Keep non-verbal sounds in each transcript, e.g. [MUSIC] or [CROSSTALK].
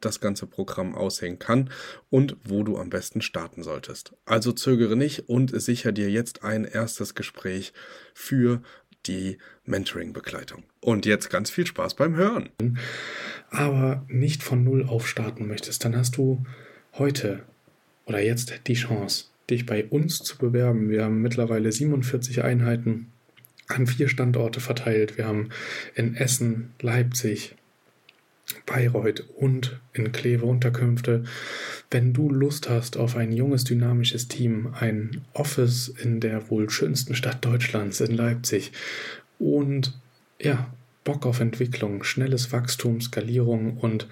das ganze Programm aussehen kann und wo du am besten starten solltest. Also zögere nicht und sicher dir jetzt ein erstes Gespräch für die Mentoring-Begleitung. Und jetzt ganz viel Spaß beim Hören. Aber nicht von Null auf starten möchtest, dann hast du heute oder jetzt die Chance, dich bei uns zu bewerben. Wir haben mittlerweile 47 Einheiten an vier Standorte verteilt. Wir haben in Essen, Leipzig, Bayreuth und in Kleve Unterkünfte. Wenn du Lust hast auf ein junges, dynamisches Team, ein Office in der wohl schönsten Stadt Deutschlands, in Leipzig und ja, Bock auf Entwicklung, schnelles Wachstum, Skalierung und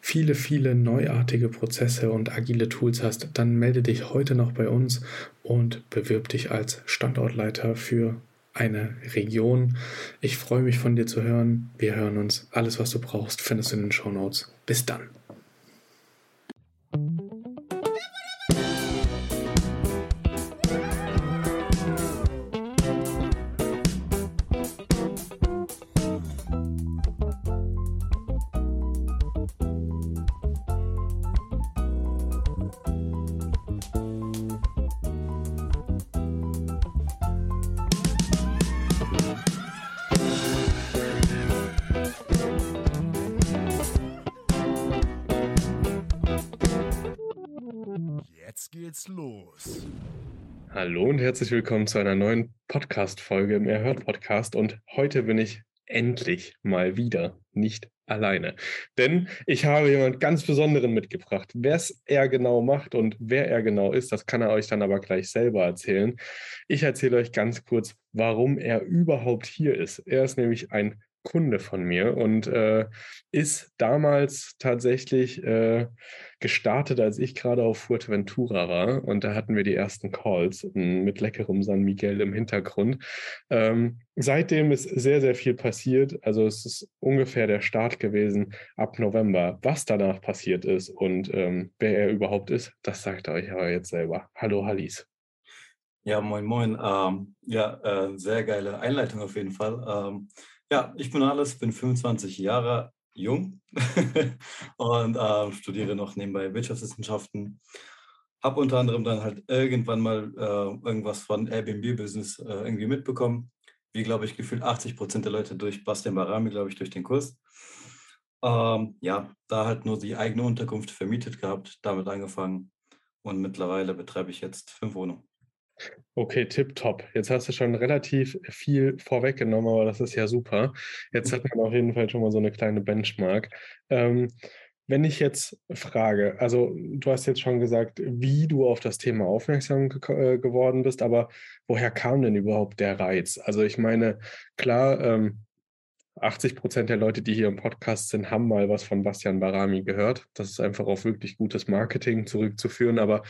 viele, viele neuartige Prozesse und agile Tools hast, dann melde dich heute noch bei uns und bewirb dich als Standortleiter für eine Region. Ich freue mich von dir zu hören. Wir hören uns. Alles, was du brauchst, findest du in den Show Notes. Bis dann. Geht's los. Hallo und herzlich willkommen zu einer neuen Podcast-Folge im Erhört Podcast. Und heute bin ich endlich mal wieder nicht alleine. Denn ich habe jemand ganz Besonderen mitgebracht. Was er genau macht und wer er genau ist, das kann er euch dann aber gleich selber erzählen. Ich erzähle euch ganz kurz, warum er überhaupt hier ist. Er ist nämlich ein Kunde von mir und äh, ist damals tatsächlich äh, gestartet, als ich gerade auf Fuerteventura war und da hatten wir die ersten Calls mit leckerem San Miguel im Hintergrund. Ähm, seitdem ist sehr, sehr viel passiert. Also es ist ungefähr der Start gewesen ab November. Was danach passiert ist und ähm, wer er überhaupt ist, das sagt er euch aber jetzt selber. Hallo Hallis. Ja, moin, moin. Ähm, ja, äh, sehr geile Einleitung auf jeden Fall. Ähm, ja, ich bin Alles, bin 25 Jahre jung [LAUGHS] und äh, studiere noch nebenbei Wirtschaftswissenschaften. Habe unter anderem dann halt irgendwann mal äh, irgendwas von Airbnb-Business äh, irgendwie mitbekommen. Wie, glaube ich, gefühlt 80 Prozent der Leute durch Bastian Barami, glaube ich, durch den Kurs. Ähm, ja, da halt nur die eigene Unterkunft vermietet gehabt, damit angefangen. Und mittlerweile betreibe ich jetzt fünf Wohnungen. Okay, tipptopp. Jetzt hast du schon relativ viel vorweggenommen, aber das ist ja super. Jetzt hat man auf jeden Fall schon mal so eine kleine Benchmark. Ähm, wenn ich jetzt frage, also du hast jetzt schon gesagt, wie du auf das Thema aufmerksam ge äh, geworden bist, aber woher kam denn überhaupt der Reiz? Also ich meine, klar, ähm, 80 Prozent der Leute, die hier im Podcast sind, haben mal was von Bastian Barami gehört. Das ist einfach auf wirklich gutes Marketing zurückzuführen. Aber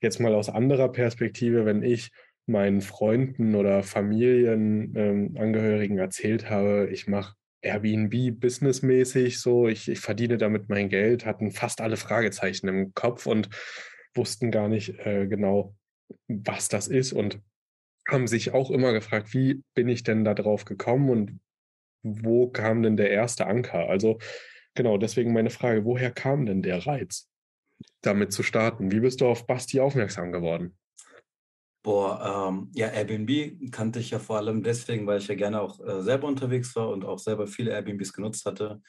jetzt mal aus anderer Perspektive, wenn ich meinen Freunden oder Familienangehörigen ähm, erzählt habe, ich mache Airbnb businessmäßig so, ich, ich verdiene damit mein Geld, hatten fast alle Fragezeichen im Kopf und wussten gar nicht äh, genau, was das ist und haben sich auch immer gefragt, wie bin ich denn da drauf gekommen und wo kam denn der erste Anker? Also genau, deswegen meine Frage, woher kam denn der Reiz, damit zu starten? Wie bist du auf Basti aufmerksam geworden? Boah, ähm, ja, Airbnb kannte ich ja vor allem deswegen, weil ich ja gerne auch äh, selber unterwegs war und auch selber viele Airbnbs genutzt hatte.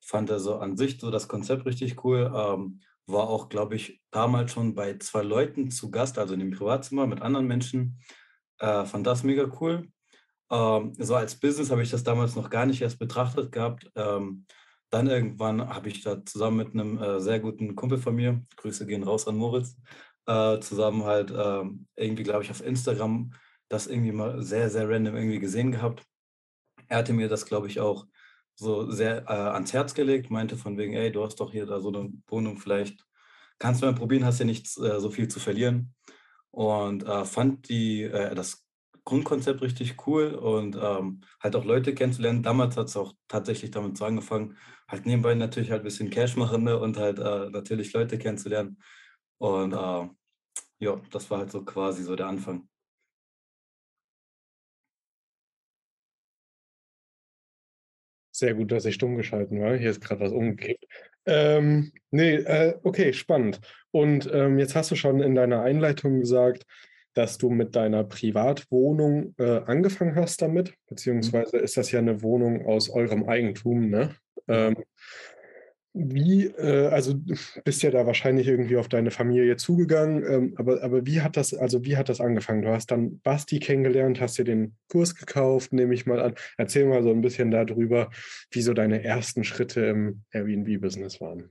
Fand also an sich so das Konzept richtig cool. Ähm, war auch, glaube ich, damals schon bei zwei Leuten zu Gast, also in dem Privatzimmer mit anderen Menschen. Äh, fand das mega cool. Ähm, so als Business habe ich das damals noch gar nicht erst betrachtet gehabt. Ähm, dann irgendwann habe ich da zusammen mit einem äh, sehr guten Kumpel von mir, Grüße gehen raus an Moritz, äh, zusammen halt äh, irgendwie, glaube ich, auf Instagram das irgendwie mal sehr, sehr random irgendwie gesehen gehabt. Er hatte mir das, glaube ich, auch so sehr äh, ans Herz gelegt, meinte von wegen, ey, du hast doch hier da so eine Wohnung, vielleicht kannst du mal probieren, hast ja nichts äh, so viel zu verlieren. Und äh, fand die, das Grundkonzept richtig cool und ähm, halt auch Leute kennenzulernen. Damals hat es auch tatsächlich damit so angefangen, halt nebenbei natürlich halt ein bisschen Cash machen ne? und halt äh, natürlich Leute kennenzulernen. Und äh, ja, das war halt so quasi so der Anfang. Sehr gut, dass ich stumm geschalten war. Hier ist gerade was umgekippt. Ähm, nee, äh, okay, spannend. Und ähm, jetzt hast du schon in deiner Einleitung gesagt, dass du mit deiner Privatwohnung äh, angefangen hast damit, mhm. beziehungsweise ist das ja eine Wohnung aus eurem Eigentum, ne? Ähm, wie, äh, also du bist ja da wahrscheinlich irgendwie auf deine Familie zugegangen, ähm, aber, aber wie hat das, also wie hat das angefangen? Du hast dann Basti kennengelernt, hast dir den Kurs gekauft, nehme ich mal an. Erzähl mal so ein bisschen darüber, wie so deine ersten Schritte im Airbnb-Business waren.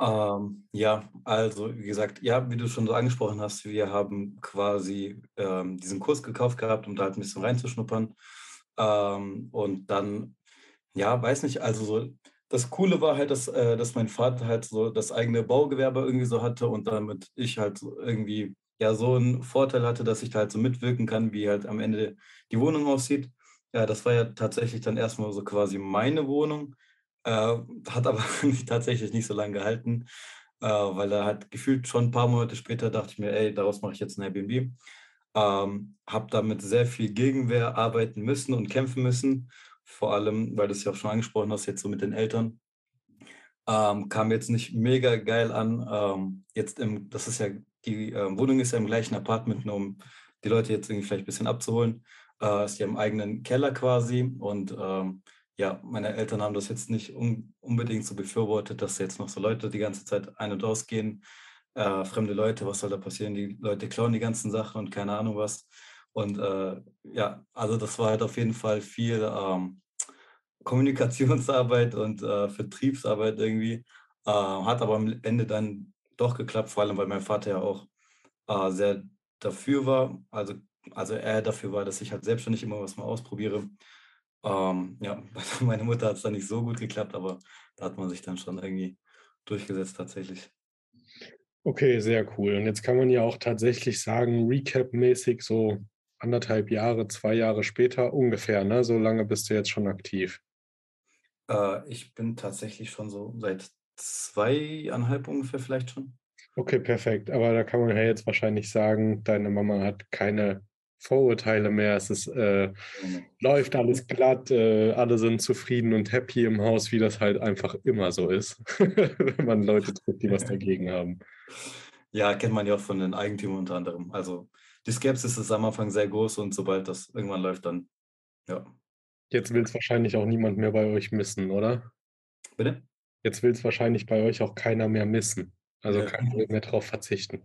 Ähm, ja, also wie gesagt, ja, wie du schon so angesprochen hast, wir haben quasi ähm, diesen Kurs gekauft gehabt, um da halt ein bisschen reinzuschnuppern. Ähm, und dann, ja, weiß nicht, also so das Coole war halt, dass, äh, dass mein Vater halt so das eigene Baugewerbe irgendwie so hatte und damit ich halt irgendwie ja so einen Vorteil hatte, dass ich da halt so mitwirken kann, wie halt am Ende die Wohnung aussieht. Ja, das war ja tatsächlich dann erstmal so quasi meine Wohnung, äh, hat aber [LAUGHS] tatsächlich nicht so lange gehalten, äh, weil da halt gefühlt schon ein paar Monate später dachte ich mir, ey, daraus mache ich jetzt ein Airbnb. Ähm, habe damit sehr viel Gegenwehr arbeiten müssen und kämpfen müssen vor allem, weil du es ja auch schon angesprochen hast, jetzt so mit den Eltern. Ähm, kam jetzt nicht mega geil an. Ähm, jetzt im, das ist ja, die äh, Wohnung ist ja im gleichen Apartment, nur um die Leute jetzt irgendwie vielleicht ein bisschen abzuholen. Äh, ist ja im eigenen Keller quasi. Und ähm, ja, meine Eltern haben das jetzt nicht un unbedingt so befürwortet, dass jetzt noch so Leute die ganze Zeit ein- und ausgehen. Äh, fremde Leute, was soll da passieren? Die Leute klauen die ganzen Sachen und keine Ahnung was. Und äh, ja, also das war halt auf jeden Fall viel ähm, Kommunikationsarbeit [LAUGHS] und äh, Vertriebsarbeit irgendwie. Äh, hat aber am Ende dann doch geklappt, vor allem weil mein Vater ja auch äh, sehr dafür war. Also, also er dafür war, dass ich halt selbstständig immer was mal ausprobiere. Ähm, ja, [LAUGHS] bei meiner Mutter hat es dann nicht so gut geklappt, aber da hat man sich dann schon irgendwie durchgesetzt tatsächlich. Okay, sehr cool. Und jetzt kann man ja auch tatsächlich sagen, Recap-mäßig so anderthalb Jahre, zwei Jahre später ungefähr, ne? So lange bist du jetzt schon aktiv. Äh, ich bin tatsächlich schon so seit zweieinhalb ungefähr vielleicht schon. Okay, perfekt. Aber da kann man ja jetzt wahrscheinlich sagen, deine Mama hat keine Vorurteile mehr. Es ist, äh, mhm. läuft alles glatt, äh, alle sind zufrieden und happy im Haus, wie das halt einfach immer so ist, [LAUGHS] wenn man Leute trifft, die was dagegen haben. Ja, kennt man ja auch von den Eigentümern unter anderem. Also die Skepsis ist am Anfang sehr groß und sobald das irgendwann läuft, dann ja. Jetzt will es wahrscheinlich auch niemand mehr bei euch missen, oder? Bitte? Jetzt will es wahrscheinlich bei euch auch keiner mehr missen. Also ja. keiner will mehr drauf verzichten.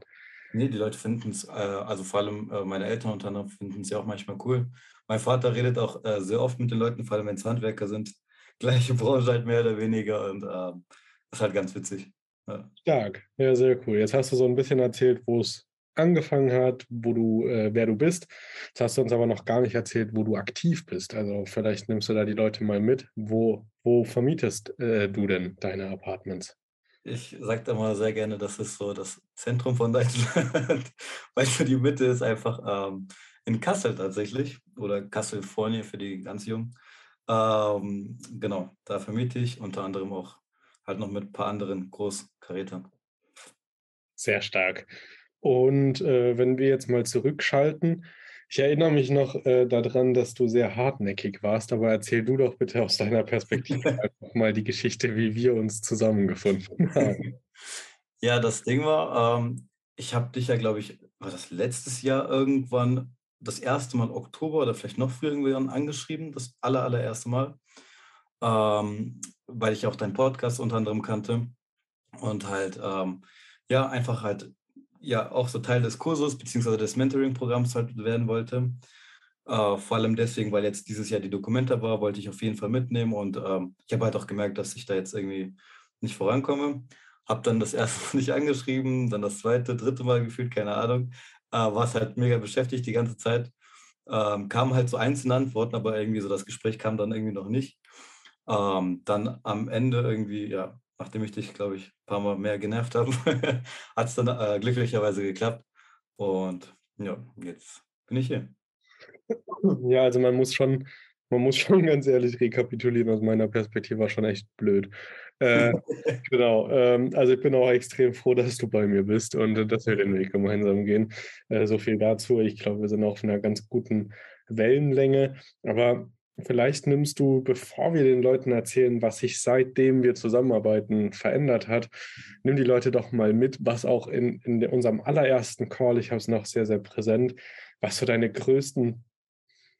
Nee, die Leute finden es, äh, also vor allem äh, meine Eltern unter anderem finden es ja auch manchmal cool. Mein Vater redet auch äh, sehr oft mit den Leuten, vor allem wenn es Handwerker sind. [LAUGHS] Gleiche Branche halt mehr oder weniger und ähm, das ist halt ganz witzig. Ja. Stark, ja, sehr cool. Jetzt hast du so ein bisschen erzählt, wo es angefangen hat, wo du, äh, wer du bist. Jetzt hast du uns aber noch gar nicht erzählt, wo du aktiv bist. Also vielleicht nimmst du da die Leute mal mit. Wo, wo vermietest äh, du denn deine Apartments? Ich sage da mal sehr gerne, das ist so das Zentrum von Deutschland, [LAUGHS] weil so die Mitte ist einfach ähm, in Kassel tatsächlich oder Kassel-Fornie für die ganz Jungen. Ähm, genau, da vermiete ich unter anderem auch halt noch mit ein paar anderen Großkarätern. Sehr stark. Und äh, wenn wir jetzt mal zurückschalten, ich erinnere mich noch äh, daran, dass du sehr hartnäckig warst, aber erzähl du doch bitte aus deiner Perspektive [LAUGHS] einfach mal die Geschichte, wie wir uns zusammengefunden [LAUGHS] haben. Ja, das Ding war, ähm, ich habe dich ja, glaube ich, war das letztes Jahr irgendwann das erste Mal Oktober oder vielleicht noch früher irgendwann angeschrieben, das aller, allererste Mal, ähm, weil ich auch deinen Podcast unter anderem kannte und halt, ähm, ja, einfach halt ja auch so Teil des Kurses bzw. des Mentoring-Programms halt werden wollte. Äh, vor allem deswegen, weil jetzt dieses Jahr die Dokumente war, wollte ich auf jeden Fall mitnehmen und ähm, ich habe halt auch gemerkt, dass ich da jetzt irgendwie nicht vorankomme. Habe dann das [LAUGHS] erste Mal nicht angeschrieben, dann das zweite, dritte Mal gefühlt, keine Ahnung. Äh, war es halt mega beschäftigt die ganze Zeit. Ähm, kamen halt so einzelne Antworten, aber irgendwie so das Gespräch kam dann irgendwie noch nicht. Ähm, dann am Ende irgendwie, ja, nachdem ich dich, glaube ich, ein paar Mal mehr genervt habe, [LAUGHS] hat es dann äh, glücklicherweise geklappt. Und ja, jetzt bin ich hier. Ja, also man muss schon, man muss schon [LAUGHS] ganz ehrlich rekapitulieren, aus meiner Perspektive war schon echt blöd. Äh, [LAUGHS] genau, ähm, also ich bin auch extrem froh, dass du bei mir bist und äh, dass wir den Weg gemeinsam gehen. Äh, so viel dazu. Ich glaube, wir sind auf einer ganz guten Wellenlänge. Aber vielleicht nimmst du, bevor wir den Leuten erzählen, was sich seitdem wir zusammenarbeiten verändert hat, nimm die Leute doch mal mit, was auch in, in unserem allerersten Call, ich habe es noch sehr, sehr präsent, was so deine größten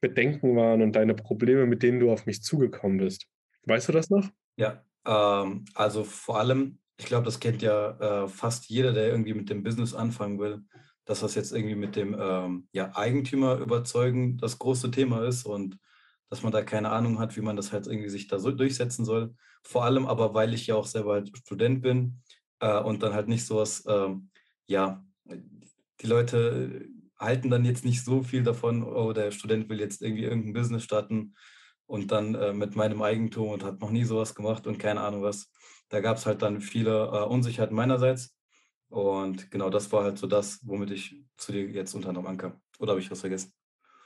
Bedenken waren und deine Probleme, mit denen du auf mich zugekommen bist. Weißt du das noch? Ja, ähm, also vor allem, ich glaube, das kennt ja äh, fast jeder, der irgendwie mit dem Business anfangen will, dass das jetzt irgendwie mit dem ähm, ja, Eigentümer überzeugen das große Thema ist und dass man da keine Ahnung hat, wie man das halt irgendwie sich da so durchsetzen soll. Vor allem aber, weil ich ja auch selber halt Student bin äh, und dann halt nicht sowas, äh, ja, die Leute halten dann jetzt nicht so viel davon, oh, der Student will jetzt irgendwie irgendein Business starten und dann äh, mit meinem Eigentum und hat noch nie sowas gemacht und keine Ahnung was. Da gab es halt dann viele äh, Unsicherheiten meinerseits. Und genau das war halt so das, womit ich zu dir jetzt unter anderem ankam. Oder habe ich was vergessen?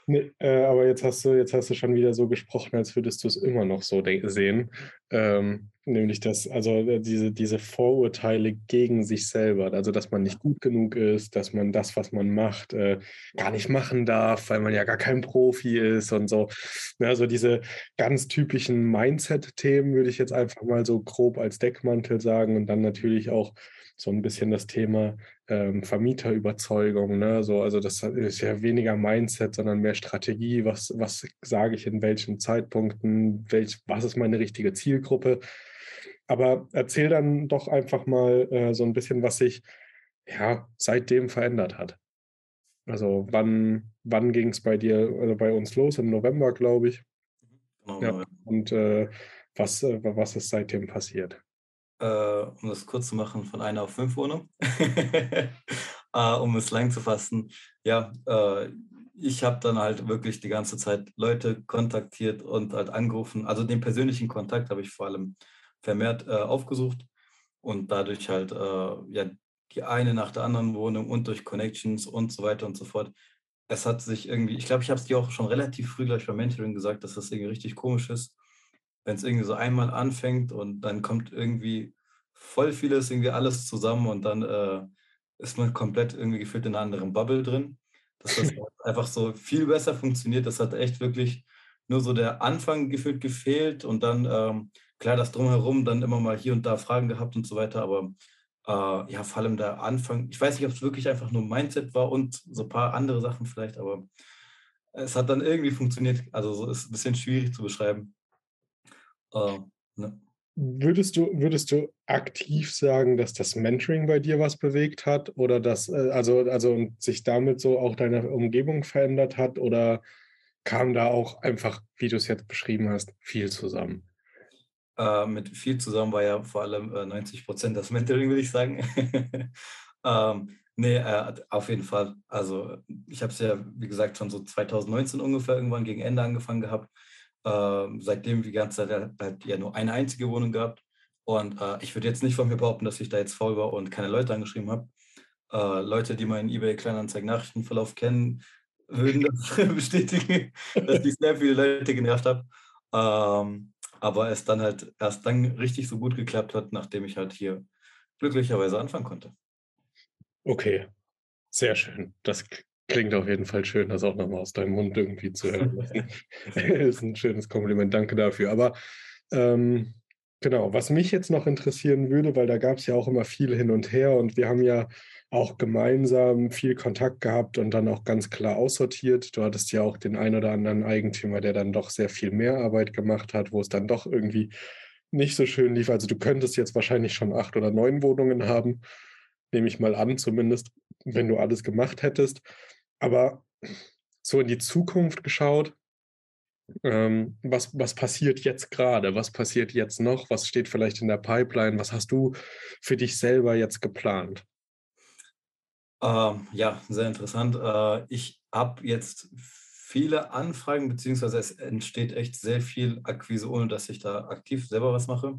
Nee, äh, aber jetzt hast du, jetzt hast du schon wieder so gesprochen, als würdest du es immer noch so sehen. Ähm, nämlich dass, also äh, diese, diese Vorurteile gegen sich selber, also dass man nicht gut genug ist, dass man das, was man macht, äh, gar nicht machen darf, weil man ja gar kein Profi ist und so. Also diese ganz typischen Mindset-Themen würde ich jetzt einfach mal so grob als Deckmantel sagen und dann natürlich auch so ein bisschen das Thema ähm, Vermieterüberzeugung. Ne? So, also das ist ja weniger Mindset, sondern mehr Strategie. Was, was sage ich in welchen Zeitpunkten? Welch, was ist meine richtige Zielgruppe? Aber erzähl dann doch einfach mal äh, so ein bisschen, was sich ja, seitdem verändert hat. Also wann, wann ging es bei dir, also bei uns los? Im November, glaube ich. Genau, ja. Und äh, was, äh, was ist seitdem passiert? Äh, um das kurz zu machen, von einer auf fünf Wohnungen, äh, [LAUGHS] um es lang zu fassen. Ja, äh, ich habe dann halt wirklich die ganze Zeit Leute kontaktiert und halt angerufen. Also den persönlichen Kontakt habe ich vor allem vermehrt äh, aufgesucht und dadurch halt äh, ja die eine nach der anderen Wohnung und durch Connections und so weiter und so fort. Es hat sich irgendwie, ich glaube, ich habe es dir auch schon relativ früh gleich beim Mentoring gesagt, dass das irgendwie richtig komisch ist wenn es irgendwie so einmal anfängt und dann kommt irgendwie voll vieles, irgendwie alles zusammen und dann äh, ist man komplett irgendwie gefühlt in einer anderen Bubble drin. Dass das [LAUGHS] einfach so viel besser funktioniert. Das hat echt wirklich nur so der Anfang gefühlt gefehlt und dann, ähm, klar, das Drumherum, dann immer mal hier und da Fragen gehabt und so weiter, aber äh, ja, vor allem der Anfang, ich weiß nicht, ob es wirklich einfach nur Mindset war und so ein paar andere Sachen vielleicht, aber es hat dann irgendwie funktioniert. Also so ist ein bisschen schwierig zu beschreiben. Äh, ne. Würdest du, würdest du aktiv sagen, dass das Mentoring bei dir was bewegt hat oder dass, äh, also, also sich damit so auch deine Umgebung verändert hat oder kam da auch einfach, wie du es jetzt beschrieben hast, viel zusammen? Äh, mit viel zusammen war ja vor allem äh, 90 Prozent das [LAUGHS] Mentoring, würde ich sagen. [LAUGHS] ähm, nee, äh, auf jeden Fall. Also ich habe es ja, wie gesagt, schon so 2019 ungefähr irgendwann gegen Ende angefangen gehabt äh, seitdem die ganze Zeit halt ja nur eine einzige Wohnung gehabt. Und äh, ich würde jetzt nicht von mir behaupten, dass ich da jetzt faul war und keine Leute angeschrieben habe. Äh, Leute, die meinen eBay Kleinanzeigen Nachrichtenverlauf kennen, würden das [LAUGHS] bestätigen, dass ich sehr viele Leute genervt habe. Ähm, aber es dann halt erst dann richtig so gut geklappt hat, nachdem ich halt hier glücklicherweise anfangen konnte. Okay, sehr schön. Das Klingt auf jeden Fall schön, das auch nochmal aus deinem Mund irgendwie zu hören. Das [LAUGHS] [LAUGHS] ist ein schönes Kompliment, danke dafür. Aber ähm, genau, was mich jetzt noch interessieren würde, weil da gab es ja auch immer viel hin und her und wir haben ja auch gemeinsam viel Kontakt gehabt und dann auch ganz klar aussortiert. Du hattest ja auch den ein oder anderen Eigentümer, der dann doch sehr viel mehr Arbeit gemacht hat, wo es dann doch irgendwie nicht so schön lief. Also du könntest jetzt wahrscheinlich schon acht oder neun Wohnungen haben, nehme ich mal an, zumindest, wenn du alles gemacht hättest. Aber so in die Zukunft geschaut, ähm, was, was passiert jetzt gerade? Was passiert jetzt noch? Was steht vielleicht in der Pipeline? Was hast du für dich selber jetzt geplant? Ähm, ja, sehr interessant. Äh, ich habe jetzt viele Anfragen, beziehungsweise es entsteht echt sehr viel Akquise, ohne dass ich da aktiv selber was mache,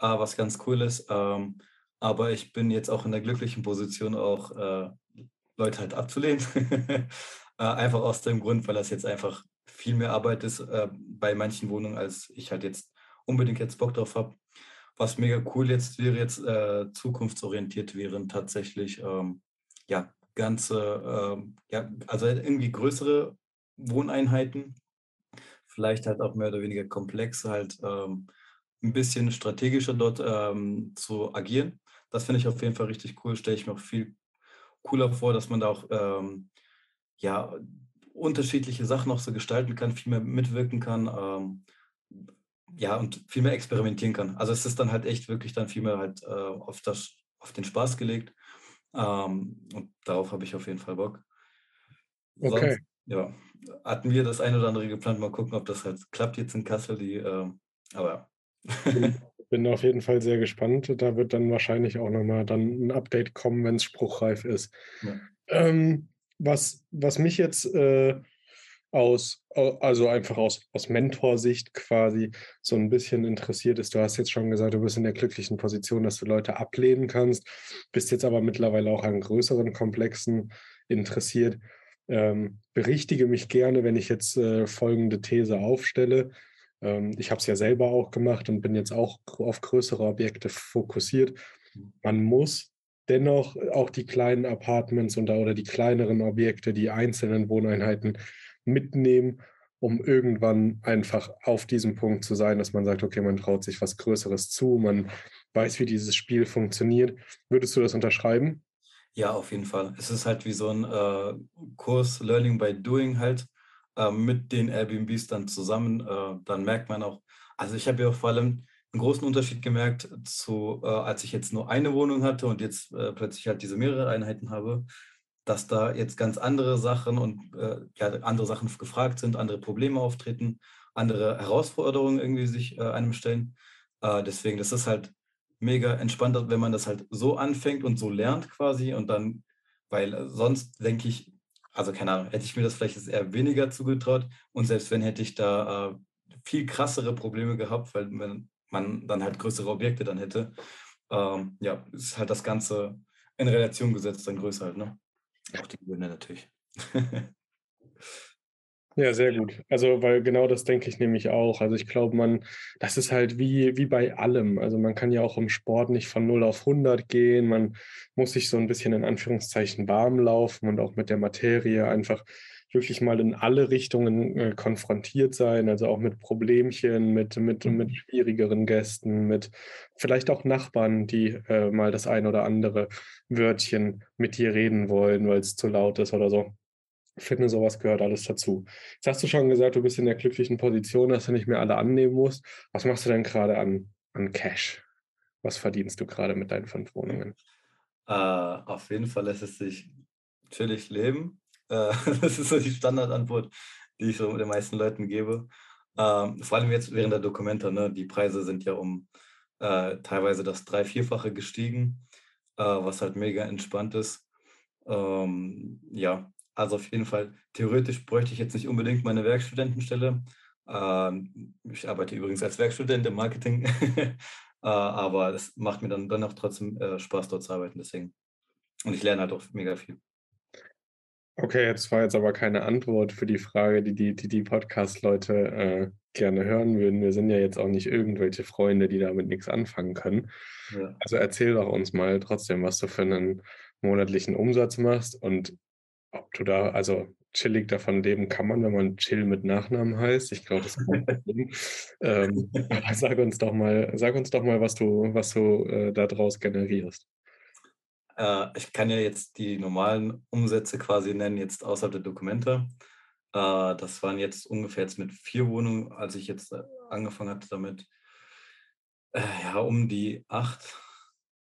äh, was ganz cool ist. Ähm, aber ich bin jetzt auch in der glücklichen Position, auch äh, Leute halt abzulehnen. [LAUGHS] äh, einfach aus dem Grund, weil das jetzt einfach viel mehr Arbeit ist äh, bei manchen Wohnungen, als ich halt jetzt unbedingt jetzt Bock drauf habe. Was mega cool jetzt wäre, jetzt äh, zukunftsorientiert wären tatsächlich ähm, ja ganze, ähm, ja, also irgendwie größere Wohneinheiten, vielleicht halt auch mehr oder weniger komplex, halt ähm, ein bisschen strategischer dort ähm, zu agieren. Das finde ich auf jeden Fall richtig cool. Stelle ich mir auch viel cooler vor, dass man da auch ähm, ja, unterschiedliche Sachen auch so gestalten kann, viel mehr mitwirken kann. Ähm, ja, und viel mehr experimentieren kann. Also es ist dann halt echt wirklich dann viel mehr halt äh, auf, das, auf den Spaß gelegt. Ähm, und darauf habe ich auf jeden Fall Bock. Okay. Sonst, ja, hatten wir das eine oder andere geplant. Mal gucken, ob das halt klappt jetzt in Kassel. Die, äh, aber ja. [LAUGHS] bin auf jeden Fall sehr gespannt. Da wird dann wahrscheinlich auch nochmal dann ein Update kommen, wenn es spruchreif ist. Ja. Ähm, was, was mich jetzt äh, aus, also einfach aus, aus Mentorsicht quasi so ein bisschen interessiert ist. Du hast jetzt schon gesagt, du bist in der glücklichen Position, dass du Leute ablehnen kannst, bist jetzt aber mittlerweile auch an größeren Komplexen interessiert. Ähm, berichtige mich gerne, wenn ich jetzt äh, folgende These aufstelle. Ähm, ich habe es ja selber auch gemacht und bin jetzt auch auf größere Objekte fokussiert. Man muss dennoch auch die kleinen Apartments und, oder die kleineren Objekte, die einzelnen Wohneinheiten mitnehmen, um irgendwann einfach auf diesem Punkt zu sein, dass man sagt, okay, man traut sich was Größeres zu, man weiß, wie dieses Spiel funktioniert. Würdest du das unterschreiben? Ja, auf jeden Fall. Es ist halt wie so ein äh, Kurs Learning by Doing halt äh, mit den Airbnbs dann zusammen. Äh, dann merkt man auch, also ich habe ja vor allem einen großen Unterschied gemerkt zu, äh, als ich jetzt nur eine Wohnung hatte und jetzt äh, plötzlich halt diese mehrere Einheiten habe dass da jetzt ganz andere Sachen und äh, ja, andere Sachen gefragt sind, andere Probleme auftreten, andere Herausforderungen irgendwie sich einem stellen. Deswegen, das ist halt mega entspannt, wenn man das halt so anfängt und so lernt quasi und dann, weil sonst denke ich, also keine Ahnung, hätte ich mir das vielleicht eher weniger zugetraut und selbst wenn hätte ich da äh, viel krassere Probleme gehabt, weil man, man dann halt größere Objekte dann hätte. Ähm, ja, ist halt das Ganze in Relation gesetzt, dann größer halt, ne? Auch die Gewinne natürlich. [LAUGHS] Ja, sehr gut. Also, weil genau das denke ich nämlich auch. Also ich glaube, man, das ist halt wie, wie bei allem. Also man kann ja auch im Sport nicht von 0 auf 100 gehen. Man muss sich so ein bisschen in Anführungszeichen warm laufen und auch mit der Materie einfach wirklich mal in alle Richtungen äh, konfrontiert sein, also auch mit Problemchen, mit, mit, mit mhm. schwierigeren Gästen, mit vielleicht auch Nachbarn, die äh, mal das ein oder andere Wörtchen mit dir reden wollen, weil es zu laut ist oder so. Finde, sowas gehört alles dazu. Jetzt hast du schon gesagt, du bist in der glücklichen Position, dass du nicht mehr alle annehmen musst. Was machst du denn gerade an, an Cash? Was verdienst du gerade mit deinen fünf Wohnungen? Uh, auf jeden Fall lässt es sich chillig leben. Äh, [LAUGHS] das ist so die Standardantwort, die ich so den meisten Leuten gebe. Ähm, vor allem jetzt während der Dokumente, ne? die Preise sind ja um äh, teilweise das drei-, vierfache gestiegen, äh, was halt mega entspannt ist. Ähm, ja, also auf jeden Fall, theoretisch bräuchte ich jetzt nicht unbedingt meine Werkstudentenstelle. Ähm, ich arbeite übrigens als Werkstudent im Marketing, [LAUGHS] äh, aber es macht mir dann, dann auch trotzdem äh, Spaß, dort zu arbeiten. Deswegen. Und ich lerne halt auch mega viel. Okay, jetzt war jetzt aber keine Antwort für die Frage, die die, die, die Podcast-Leute äh, gerne hören würden. Wir sind ja jetzt auch nicht irgendwelche Freunde, die damit nichts anfangen können. Ja. Also erzähl doch uns mal trotzdem, was du für einen monatlichen Umsatz machst und ob du da, also chillig davon leben kann man, wenn man Chill mit Nachnamen heißt. Ich glaube, das kann man [LAUGHS] ähm, sag uns doch mal, sag uns doch mal, was du, was du äh, daraus generierst. Äh, ich kann ja jetzt die normalen Umsätze quasi nennen, jetzt außerhalb der Dokumente. Äh, das waren jetzt ungefähr jetzt mit vier Wohnungen, als ich jetzt äh, angefangen hatte damit, äh, ja, um die acht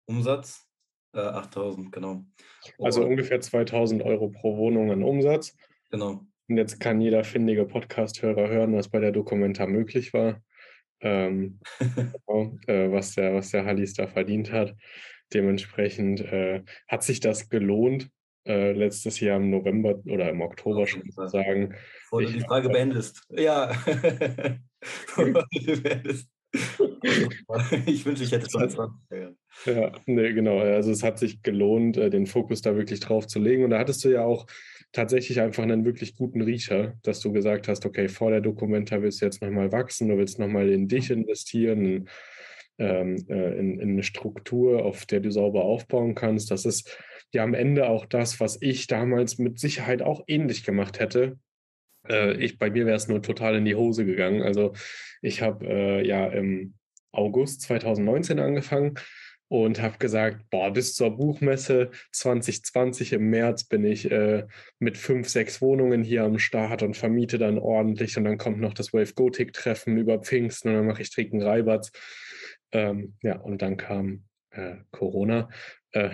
Umsatz. 8000, äh, genau. Also Und, ungefähr 2000 Euro pro Wohnung an Umsatz. Genau. Und jetzt kann jeder findige Podcast-Hörer hören, was bei der Dokumenta möglich war. Ähm, [LAUGHS] genau, äh, was, der, was der Hallis da verdient hat. Dementsprechend äh, hat sich das gelohnt, äh, letztes Jahr im November oder im Oktober schon sagen. Bevor du die Frage beendest. Ja. [LAUGHS] [LAUGHS] [LAUGHS] ich wünsche, ich hätte es 20. Ja. ja, nee, genau. Also es hat sich gelohnt, äh, den Fokus da wirklich drauf zu legen. Und da hattest du ja auch tatsächlich einfach einen wirklich guten Riecher, dass du gesagt hast, okay, vor der Dokumenta willst du jetzt nochmal wachsen, du willst nochmal in dich investieren, in, ähm, äh, in, in eine Struktur, auf der du sauber aufbauen kannst. Das ist ja am Ende auch das, was ich damals mit Sicherheit auch ähnlich gemacht hätte. Äh, ich, bei mir wäre es nur total in die Hose gegangen. Also ich habe äh, ja im August 2019 angefangen und habe gesagt, boah, bis zur Buchmesse 2020 im März bin ich äh, mit fünf, sechs Wohnungen hier am Start und vermiete dann ordentlich und dann kommt noch das Wave Gothic Treffen über Pfingsten und dann mache ich Trinken Reiberts. Ähm, ja, und dann kam äh, Corona äh,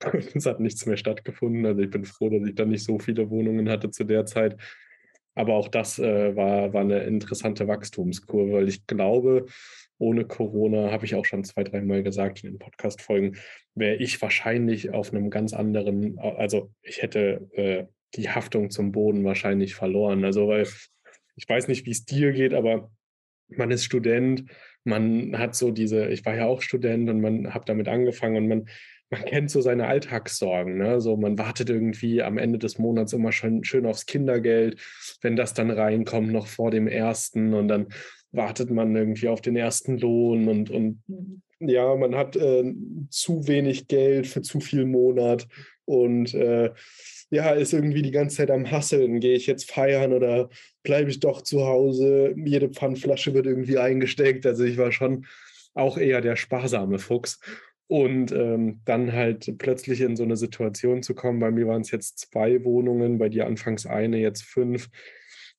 [LAUGHS] es hat nichts mehr stattgefunden. Also ich bin froh, dass ich dann nicht so viele Wohnungen hatte zu der Zeit. Aber auch das äh, war, war eine interessante Wachstumskurve, weil ich glaube, ohne Corona, habe ich auch schon zwei, dreimal gesagt in den Podcast-Folgen, wäre ich wahrscheinlich auf einem ganz anderen, also ich hätte äh, die Haftung zum Boden wahrscheinlich verloren. Also, weil ich weiß nicht, wie es dir geht, aber man ist Student, man hat so diese, ich war ja auch Student und man hat damit angefangen und man man kennt so seine Alltagssorgen. Ne? So, man wartet irgendwie am Ende des Monats immer schon schön aufs Kindergeld, wenn das dann reinkommt, noch vor dem ersten und dann wartet man irgendwie auf den ersten Lohn und, und ja, man hat äh, zu wenig Geld für zu viel Monat und äh, ja, ist irgendwie die ganze Zeit am Hasseln. Gehe ich jetzt feiern oder bleibe ich doch zu Hause? Jede Pfandflasche wird irgendwie eingesteckt. Also ich war schon auch eher der sparsame Fuchs. Und ähm, dann halt plötzlich in so eine Situation zu kommen, bei mir waren es jetzt zwei Wohnungen, bei dir anfangs eine, jetzt fünf,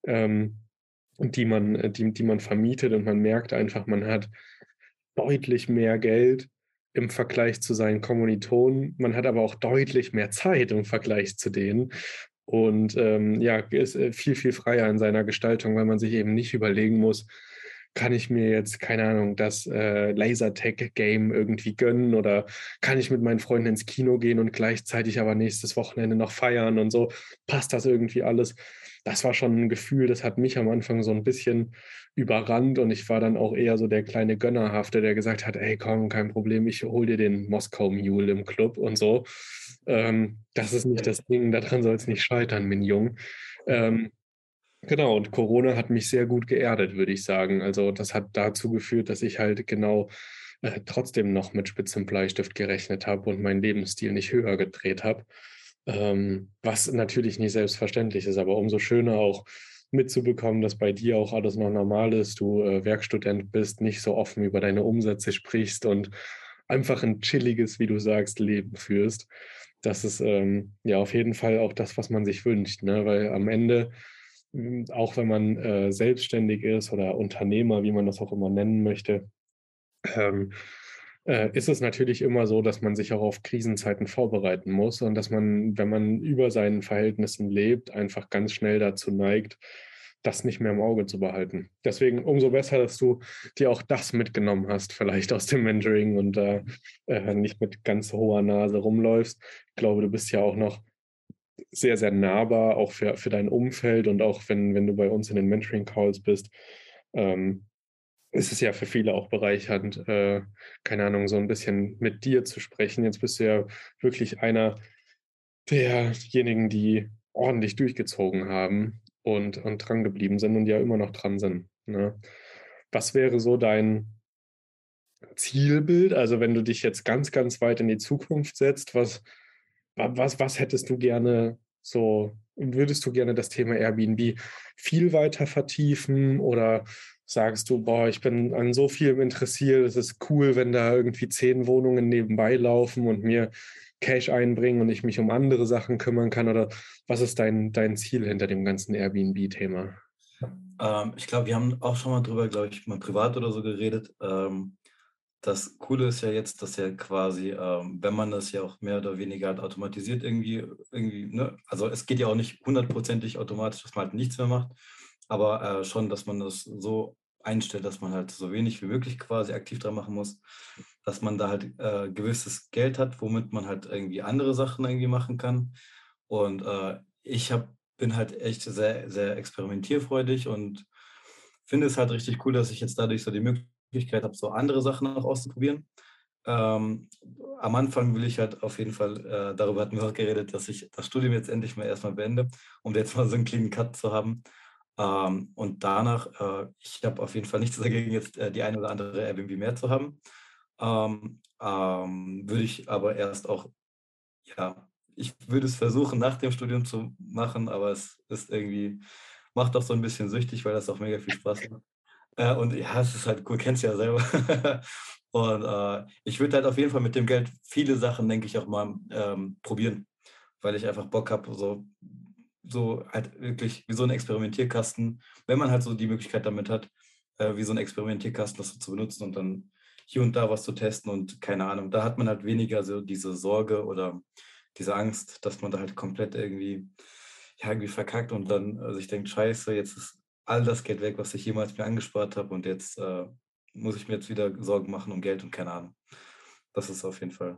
ähm, die, man, äh, die, die man vermietet und man merkt einfach, man hat deutlich mehr Geld im Vergleich zu seinen Kommilitonen. Man hat aber auch deutlich mehr Zeit im Vergleich zu denen. Und ähm, ja, ist äh, viel, viel freier in seiner Gestaltung, weil man sich eben nicht überlegen muss, kann ich mir jetzt, keine Ahnung, das äh, Lasertag-Game irgendwie gönnen oder kann ich mit meinen Freunden ins Kino gehen und gleichzeitig aber nächstes Wochenende noch feiern und so? Passt das irgendwie alles? Das war schon ein Gefühl, das hat mich am Anfang so ein bisschen überrannt und ich war dann auch eher so der kleine Gönnerhafte, der gesagt hat, ey komm, kein Problem, ich hol dir den Moskau Mule im Club und so. Ähm, das ist nicht das Ding, daran soll es nicht scheitern, mein Jung. Ähm, Genau, und Corona hat mich sehr gut geerdet, würde ich sagen. Also das hat dazu geführt, dass ich halt genau äh, trotzdem noch mit spitzem Bleistift gerechnet habe und meinen Lebensstil nicht höher gedreht habe. Ähm, was natürlich nicht selbstverständlich ist, aber umso schöner auch mitzubekommen, dass bei dir auch alles noch normal ist, du äh, Werkstudent bist, nicht so offen über deine Umsätze sprichst und einfach ein chilliges, wie du sagst, Leben führst. Das ist ähm, ja auf jeden Fall auch das, was man sich wünscht, ne? weil am Ende auch wenn man äh, selbstständig ist oder Unternehmer, wie man das auch immer nennen möchte, ähm, äh, ist es natürlich immer so, dass man sich auch auf Krisenzeiten vorbereiten muss und dass man, wenn man über seinen Verhältnissen lebt, einfach ganz schnell dazu neigt, das nicht mehr im Auge zu behalten. Deswegen umso besser, dass du dir auch das mitgenommen hast, vielleicht aus dem Mentoring und äh, nicht mit ganz hoher Nase rumläufst. Ich glaube, du bist ja auch noch sehr, sehr nahbar, auch für, für dein Umfeld und auch wenn, wenn du bei uns in den Mentoring-Calls bist, ähm, ist es ja für viele auch bereichernd, äh, keine Ahnung, so ein bisschen mit dir zu sprechen. Jetzt bist du ja wirklich einer derjenigen, die ordentlich durchgezogen haben und, und dran geblieben sind und ja immer noch dran sind. Ne? Was wäre so dein Zielbild? Also wenn du dich jetzt ganz, ganz weit in die Zukunft setzt, was, was, was hättest du gerne so, würdest du gerne das Thema Airbnb viel weiter vertiefen oder sagst du, boah, ich bin an so vielem interessiert, es ist cool, wenn da irgendwie zehn Wohnungen nebenbei laufen und mir Cash einbringen und ich mich um andere Sachen kümmern kann? Oder was ist dein, dein Ziel hinter dem ganzen Airbnb-Thema? Ähm, ich glaube, wir haben auch schon mal drüber, glaube ich, mal privat oder so geredet. Ähm, das Coole ist ja jetzt, dass ja quasi, ähm, wenn man das ja auch mehr oder weniger halt automatisiert irgendwie, irgendwie, ne? also es geht ja auch nicht hundertprozentig automatisch, dass man halt nichts mehr macht, aber äh, schon, dass man das so einstellt, dass man halt so wenig wie möglich quasi aktiv dran machen muss, dass man da halt äh, gewisses Geld hat, womit man halt irgendwie andere Sachen irgendwie machen kann. Und äh, ich hab, bin halt echt sehr, sehr experimentierfreudig und finde es halt richtig cool, dass ich jetzt dadurch so die Möglichkeit habe, so andere Sachen auch auszuprobieren. Ähm, am Anfang will ich halt auf jeden Fall, äh, darüber hatten wir auch geredet, dass ich das Studium jetzt endlich mal erstmal beende, um jetzt mal so einen clean Cut zu haben. Ähm, und danach, äh, ich habe auf jeden Fall nichts dagegen, jetzt äh, die eine oder andere Airbnb mehr zu haben. Ähm, ähm, würde ich aber erst auch, ja, ich würde es versuchen, nach dem Studium zu machen, aber es ist irgendwie, macht auch so ein bisschen süchtig, weil das auch mega viel Spaß macht. Äh, und ja, es ist halt cool, kennst ja selber. [LAUGHS] und äh, ich würde halt auf jeden Fall mit dem Geld viele Sachen, denke ich, auch mal ähm, probieren, weil ich einfach Bock habe, so, so halt wirklich wie so ein Experimentierkasten, wenn man halt so die Möglichkeit damit hat, äh, wie so ein Experimentierkasten das zu benutzen und dann hier und da was zu testen und keine Ahnung. Da hat man halt weniger so diese Sorge oder diese Angst, dass man da halt komplett irgendwie, ja, irgendwie verkackt und dann äh, sich denkt, scheiße, jetzt ist all das Geld weg, was ich jemals mir angespart habe und jetzt äh, muss ich mir jetzt wieder Sorgen machen um Geld und keine Ahnung. Das ist auf jeden Fall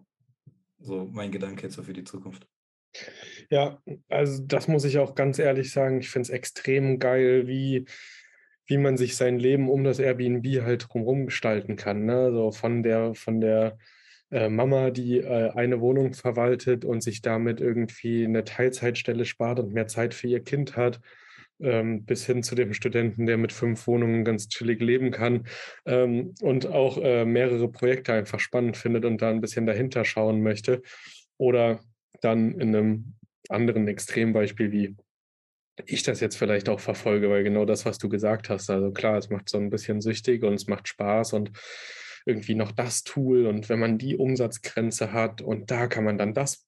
so mein Gedanke jetzt für die Zukunft. Ja, also das muss ich auch ganz ehrlich sagen. Ich finde es extrem geil, wie, wie man sich sein Leben um das Airbnb halt drumherum gestalten kann. Ne? So von der, von der äh, Mama, die äh, eine Wohnung verwaltet und sich damit irgendwie eine Teilzeitstelle spart und mehr Zeit für ihr Kind hat, ähm, bis hin zu dem Studenten, der mit fünf Wohnungen ganz chillig leben kann ähm, und auch äh, mehrere Projekte einfach spannend findet und da ein bisschen dahinter schauen möchte. Oder dann in einem anderen Extrembeispiel wie ich das jetzt vielleicht auch verfolge, weil genau das, was du gesagt hast, also klar, es macht so ein bisschen süchtig und es macht Spaß und irgendwie noch das Tool und wenn man die Umsatzgrenze hat und da kann man dann das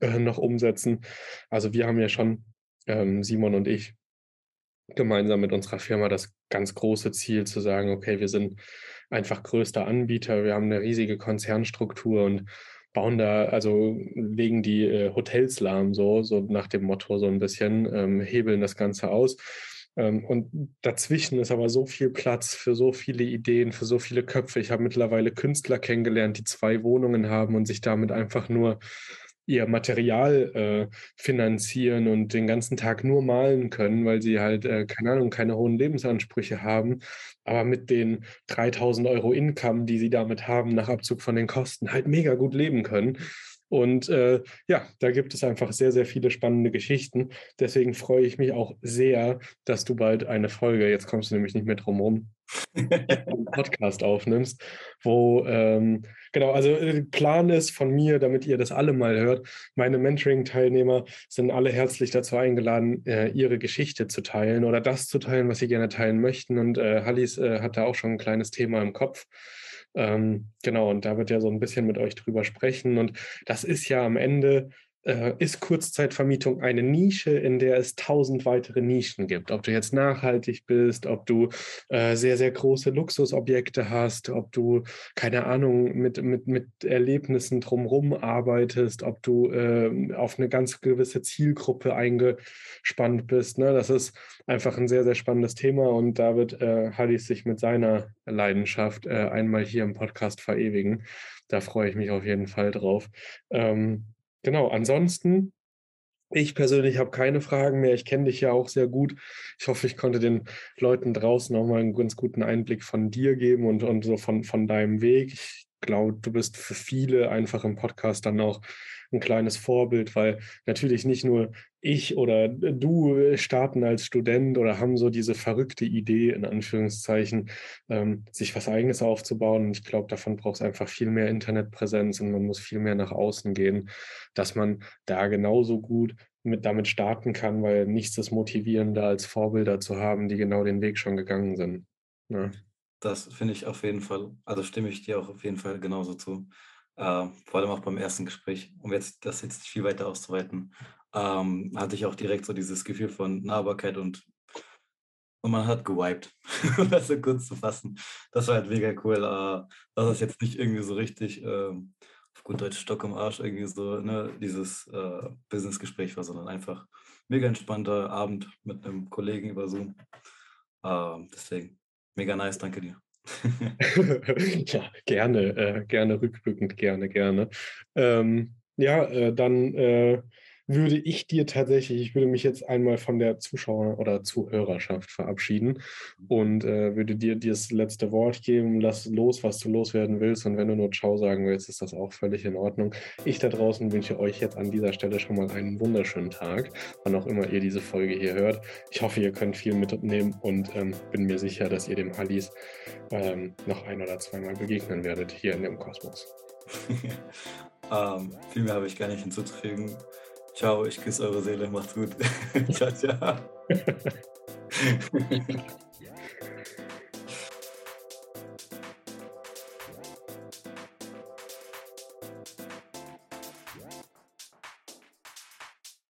äh, noch umsetzen. Also wir haben ja schon, ähm, Simon und ich, gemeinsam mit unserer Firma das ganz große Ziel zu sagen, okay, wir sind einfach größter Anbieter, wir haben eine riesige Konzernstruktur und bauen da, also legen die äh, Hotels lahm, so, so nach dem Motto so ein bisschen, ähm, hebeln das Ganze aus. Ähm, und dazwischen ist aber so viel Platz für so viele Ideen, für so viele Köpfe. Ich habe mittlerweile Künstler kennengelernt, die zwei Wohnungen haben und sich damit einfach nur ihr Material äh, finanzieren und den ganzen Tag nur malen können, weil sie halt, äh, keine Ahnung, keine hohen Lebensansprüche haben, aber mit den 3000 Euro Income, die sie damit haben, nach Abzug von den Kosten, halt mega gut leben können. Und äh, ja, da gibt es einfach sehr, sehr viele spannende Geschichten. Deswegen freue ich mich auch sehr, dass du bald eine Folge, jetzt kommst du nämlich nicht mehr drum rum, [LAUGHS] Podcast aufnimmst, wo, ähm, genau, also äh, Plan ist von mir, damit ihr das alle mal hört, meine Mentoring-Teilnehmer sind alle herzlich dazu eingeladen, äh, ihre Geschichte zu teilen oder das zu teilen, was sie gerne teilen möchten. Und äh, Hallis äh, hat da auch schon ein kleines Thema im Kopf. Ähm, genau, und da wird ja so ein bisschen mit euch drüber sprechen. Und das ist ja am Ende äh, ist Kurzzeitvermietung eine Nische, in der es tausend weitere Nischen gibt. Ob du jetzt nachhaltig bist, ob du äh, sehr, sehr große Luxusobjekte hast, ob du, keine Ahnung, mit, mit, mit Erlebnissen drumherum arbeitest, ob du äh, auf eine ganz gewisse Zielgruppe eingespannt bist. Ne? Das ist einfach ein sehr, sehr spannendes Thema und da wird äh, Hadis sich mit seiner Leidenschaft äh, einmal hier im Podcast verewigen. Da freue ich mich auf jeden Fall drauf. Ähm, Genau, ansonsten, ich persönlich habe keine Fragen mehr. Ich kenne dich ja auch sehr gut. Ich hoffe, ich konnte den Leuten draußen auch mal einen ganz guten Einblick von dir geben und, und so von, von deinem Weg. Ich glaube, du bist für viele einfach im Podcast dann auch ein kleines Vorbild, weil natürlich nicht nur ich oder du starten als Student oder haben so diese verrückte Idee, in Anführungszeichen, ähm, sich was eigenes aufzubauen. Und ich glaube, davon braucht es einfach viel mehr Internetpräsenz und man muss viel mehr nach außen gehen, dass man da genauso gut mit damit starten kann, weil nichts ist motivierender als Vorbilder zu haben, die genau den Weg schon gegangen sind. Ja. Das finde ich auf jeden Fall, also stimme ich dir auch auf jeden Fall genauso zu. Äh, vor allem auch beim ersten Gespräch, um jetzt das jetzt viel weiter auszuweiten, ähm, hatte ich auch direkt so dieses Gefühl von Nahbarkeit und, und man hat gewiped, [LAUGHS] um das so kurz zu fassen. Das war halt mega cool, äh, dass das jetzt nicht irgendwie so richtig äh, auf gut Deutsch Stock im Arsch irgendwie so ne, dieses äh, Businessgespräch war, sondern einfach mega entspannter Abend mit einem Kollegen über Zoom. Ähm, deswegen mega nice, danke dir. [LAUGHS] [LAUGHS] ja, gerne, äh, gerne rückblickend, gerne, gerne. Ähm, ja, äh, dann, äh, würde ich dir tatsächlich, ich würde mich jetzt einmal von der Zuschauer- oder Zuhörerschaft verabschieden und äh, würde dir das letzte Wort geben. Lass los, was du loswerden willst. Und wenn du nur Ciao sagen willst, ist das auch völlig in Ordnung. Ich da draußen wünsche euch jetzt an dieser Stelle schon mal einen wunderschönen Tag, wann auch immer ihr diese Folge hier hört. Ich hoffe, ihr könnt viel mitnehmen und ähm, bin mir sicher, dass ihr dem Alice ähm, noch ein oder zweimal begegnen werdet hier in dem Kosmos. [LAUGHS] ähm, viel mehr habe ich gar nicht hinzuzufügen. Ciao, ich küsse eure Seele, macht's gut. [LAUGHS] ciao, ciao. [LAUGHS]